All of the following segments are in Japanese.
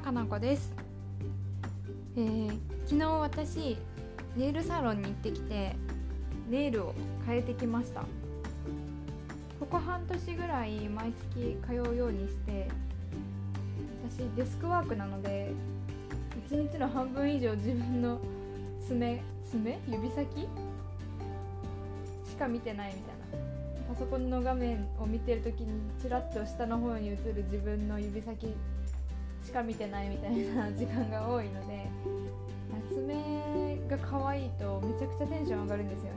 かな子です、えー、昨日私ネイルサロンに行ってきてネイルを変えてきました。ここ半年ぐらい毎月通うようにして私デスクワークなので1日の半分以上自分の爪爪？指先？しか見てないみたいな。パソコンの画面を見てる時にちらっと下の方に映る自分の指先しか見てないみたいな時間が多いので爪が可愛いとめちゃくちゃテンション上がるんですよね。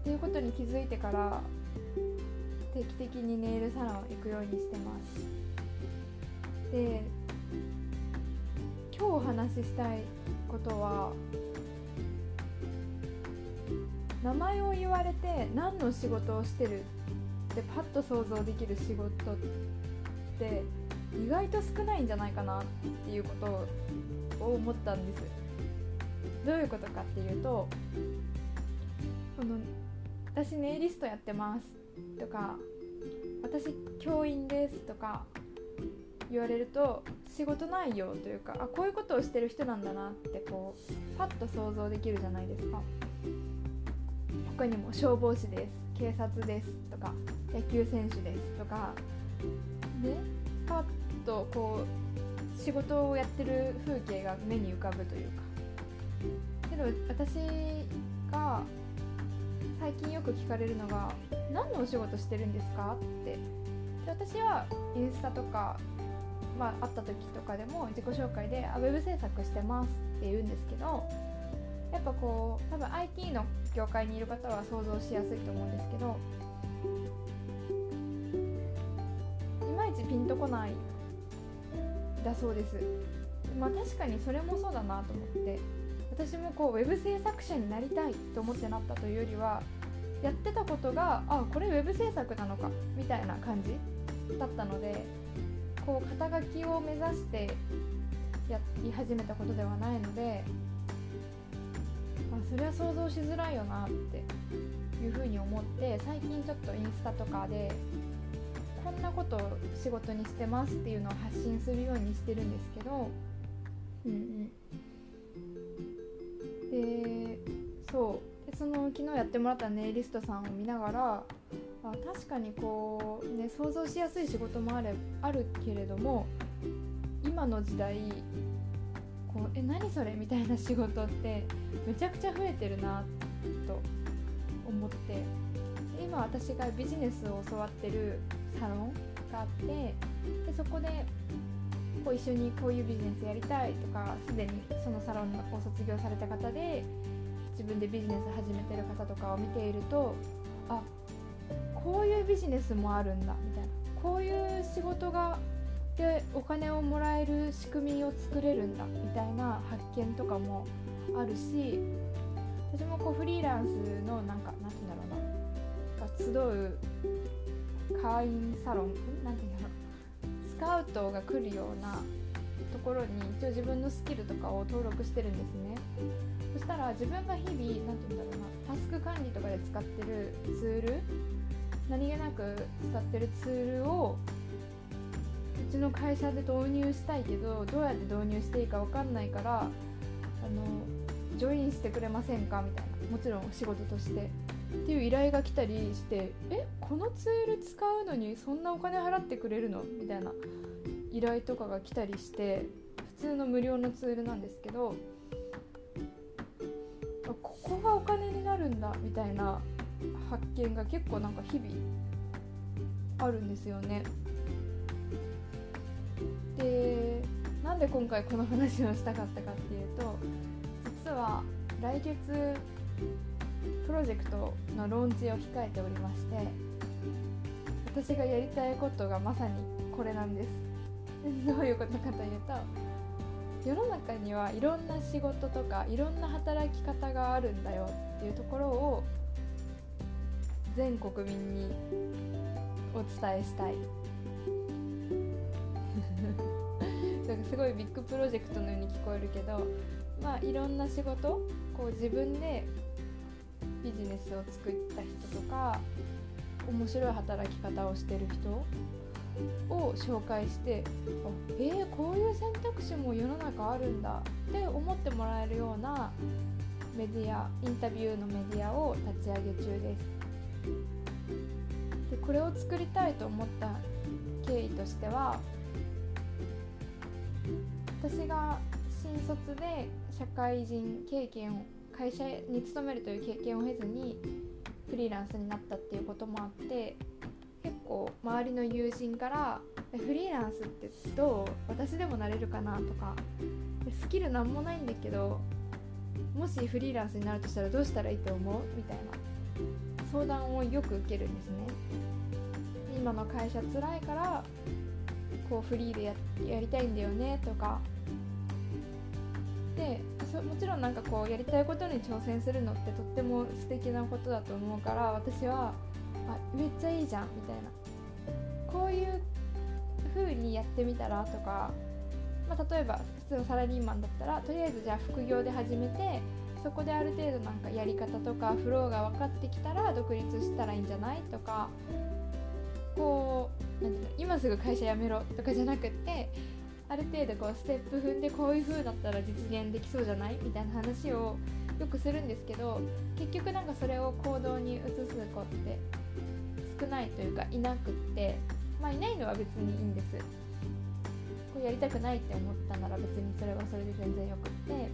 っていうことに気づいてから定期的にネイルサロン行くようにしてます。で今日お話ししたいことは名前を言われて何の仕事をしてるってパッと想像できる仕事って意外と少ないんじゃないかなっていうことを思ったんですどういうことかっていうとこの私ネイリストやってますとか私教員ですとか言われると仕事内容というかあこういうことをしてる人なんだなってこうパッと想像できるじゃないですか。他にも消防士です警察ですとか野球選手ですとかでパッとこう仕事をやってる風景が目に浮かぶというかけど私が最近よく聞かれるのが「何のお仕事してるんですか?」ってで私はインスタとか、まあ、会った時とかでも自己紹介で「あウェブ制作してます」って言うんですけどやっぱこう多分 IT の業界にいる方は想像しやすいと思うんですけどちピンとこない。だそうです。まあ確かにそれもそうだなと思って。私もこうウェブ制作者になりたいと思ってなったというよりはやってたことがあこれウェブ制作なのかみたいな感じだったのでこう肩書きを目指してやり始めたことではないのでまあ、それは想像しづらいよなっていうふうに思って最近ちょっとインスタとかでこんなことを仕事にしてますっていうのを発信するようにしてるんですけどうんうん。でそう。でその昨日やってもらったネイリストさんを見ながらあ確かにこうね想像しやすい仕事もあれあるけれども今の時代こうえ何それみたいな仕事ってめちゃくちゃ増えてるなと思って。今私がビジネスを教わってるサロンがあってでそこでこう一緒にこういうビジネスやりたいとかすでにそのサロンを卒業された方で自分でビジネス始めてる方とかを見ているとあこういうビジネスもあるんだみたいな。こういう仕事がでお金をもらえる仕組みを作れるんだみたいな発見とかもあるし私もこうフリーランスのなんか何て集う会員サロン何て言うんだろうスカウトが来るようなところに一応自分のスキルとかを登録してるんですね。そしたら自分が日々何て言うんだろうなタスク管理とかで使ってるツール何気なく使ってるツールをうちの会社で導入したいけどどうやって導入していいか分かんないからあのジョインしてくれませんかみたいな。もちろん仕事として。っていう依頼が来たりしてえこのツール使うのにそんなお金払ってくれるの？みたいな依頼とかが来たりして普通の無料のツールなんですけどここがお金になるんだみたいな発見が結構なんか日々あるんですよね。でなんで今回この話をしたかったかっていうと実は来月プロジェクトのローンチを控えておりまして私がやりたいことがまさにこれなんです。どういうことかというと世の中にはいろんな仕事とかいろんな働き方があるんだよっていうところを全国民にお伝えしたい。なんかすごいビッグプロジェクトのように聞こえるけどまあいろんな仕事こう自分でビジネスを作った人とか面白い働き方をしてる人を紹介してあえー、こういう選択肢も世の中あるんだって思ってもらえるようなメディアインタビューのメディアを立ち上げ中です。でこれを作りたいと思った経緯としては私が新卒で社会人経験を会社に勤めるという経験を経ずにフリーランスになったっていうこともあって結構周りの友人から「フリーランスってどう？私でもなれるかな?」とか「スキルなんもないんだけどもしフリーランスになるとしたらどうしたらいいと思う?」みたいな相談をよく受けるんですね。今の会社辛いからこうフリーでややりたいんだよね？とかでそもちろんなんかこうやりたいことに挑戦するのってとっても素敵なことだと思うから私はあめっちゃいいじゃんみたいな。こういう風にやってみたらとか、まあ、例えば普通のサラリーマンだったらとりあえずじゃあ副業で始めてそこである程度なんかやり方とかフローが分かってきたら独立したらいいんじゃないとかこうなんていうの今すぐ会社辞めろとかじゃなくってある程度こうステップ踏んでこういう風だったら実現できそうじゃない？みたいな話をよくするんですけど結局なんかそれを行動に移す子って少ないというかいなくってまあいないのは別にいいんです。こうやりたくないって思ったなら別にそれはそれで全然よくって。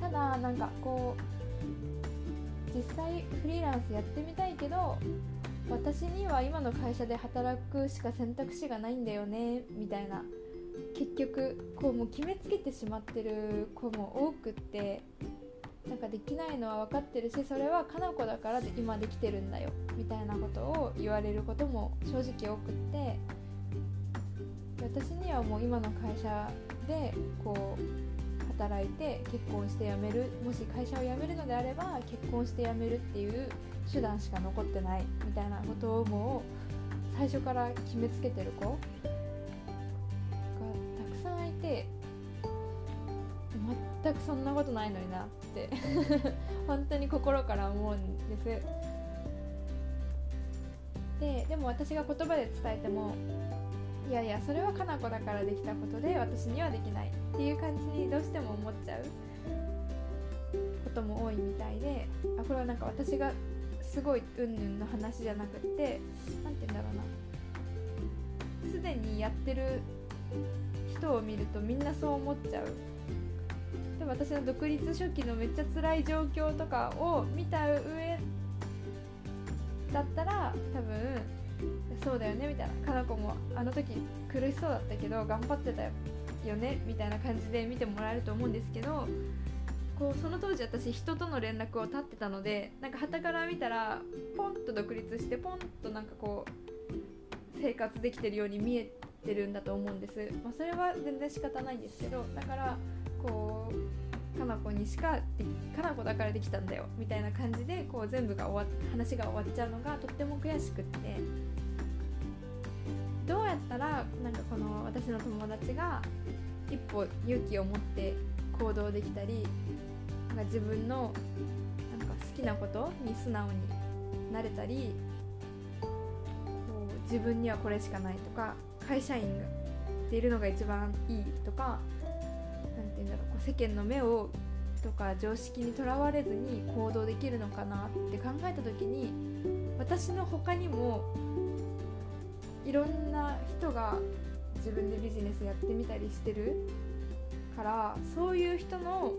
ただなんかこう実際フリーランスやってみたいけど私には今の会社で働くしか選択肢がないんだよねみたいな結局こうもう決めつけてしまってる子も多くってなんかできないのは分かってるしそれはかな子だから今できてるんだよみたいなことを言われることも正直多くって私にはもう今の会社でこう働いて結婚して辞めるもし会社を辞めるのであれば結婚して辞めるっていう手段しか残ってないみたいなことをもう最初から決めつけてる子全くそんなことないのになって 本当に心から思うんです。ででも私が言葉で伝えてもいやいやそれはかな子だからできたことで私にはできないっていう感じにどうしても思っちゃうことも多いみたいであこれはなんか私がすごいうんぬんの話じゃなくって何て言うんだろうな。すでにやってる人を見るとみんなそう思っちゃう。私の独立初期のめっちゃ辛い状況とかを見た上だったら多分そうだよねみたいな。かな子もあの時苦しそうだったけど頑張ってたよねみたいな感じで見てもらえると思うんですけどこうその当時私人との連絡を絶ってたのでなんか旗から見たらポンと独立してポンとなんかこう生活できてるように見えてるんだと思うんです、まあ、それは全然仕方ないんですけどだからこうかな子にしかかな子だからできたんだよみたいな感じでこう全部が終わ話が終わっちゃうのがとっても悔しくって。どうやったらなんかこの私の友達が一歩勇気を持って行動できたりなんか自分のなんか好きなことに素直になれたりこう自分にはこれしかないとか会社員でいるのが一番いいとかて言うんだろうこう世間の目をとか常識にとらわれずに行動できるのかなって考えた時に私の他にもいろんな人が自分でビジネスやってみたりしてるからそういう人の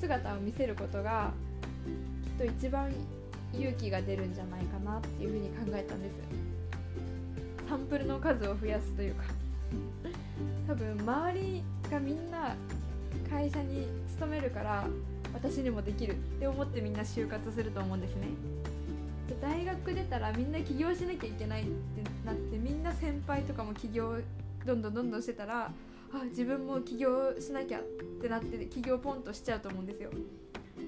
姿を見せることがきっと一番勇気が出るんじゃないかなっていうふうに考えたんです。サンプルの数を増やすというか。多分周りがみんな会社に勤めるから私にもできるって思ってみんな就活すると思うんですね。大学出たらみんな起業しなきゃいけないってなってみんな先輩とかも起業どんどんどんどんしてたらあ自分も起業しなきゃってなって起業ポンとしちゃうと思うんですよ。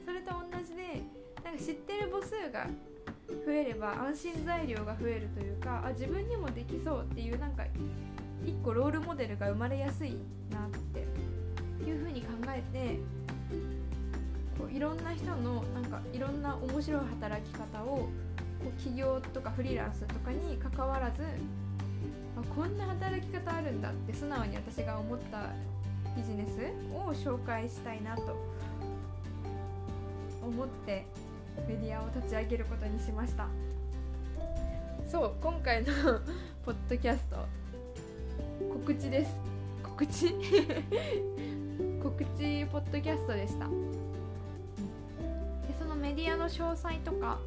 それと同じでなんか知ってる母数が増えれば安心材料が増えるというかあ自分にもできそうっていうなんか一個ロールモデルが生まれやすいなって。いうふうに考えてこういろんな人のなんかいろんな面白い働き方をこう起業とかフリーランスとかに関わらずあこんな働き方あるんだって素直に私が思ったビジネスを紹介したいなと思ってメディアを立ち上げることにしました。そう今回の ポッドキャスト告知です。告知？告知ポッドキャストでした。でそのメディアの詳細とか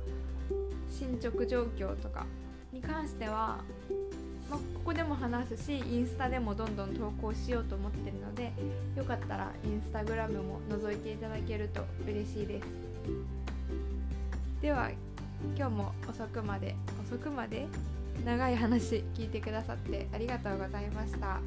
進捗状況とかに関してはまあ、ここでも話すしインスタでもどんどん投稿しようと思ってるのでよかったらインスタグラムも覗いていただけると嬉しいです。では今日も遅くまで遅くまで？長い話聞いてくださってありがとうございました。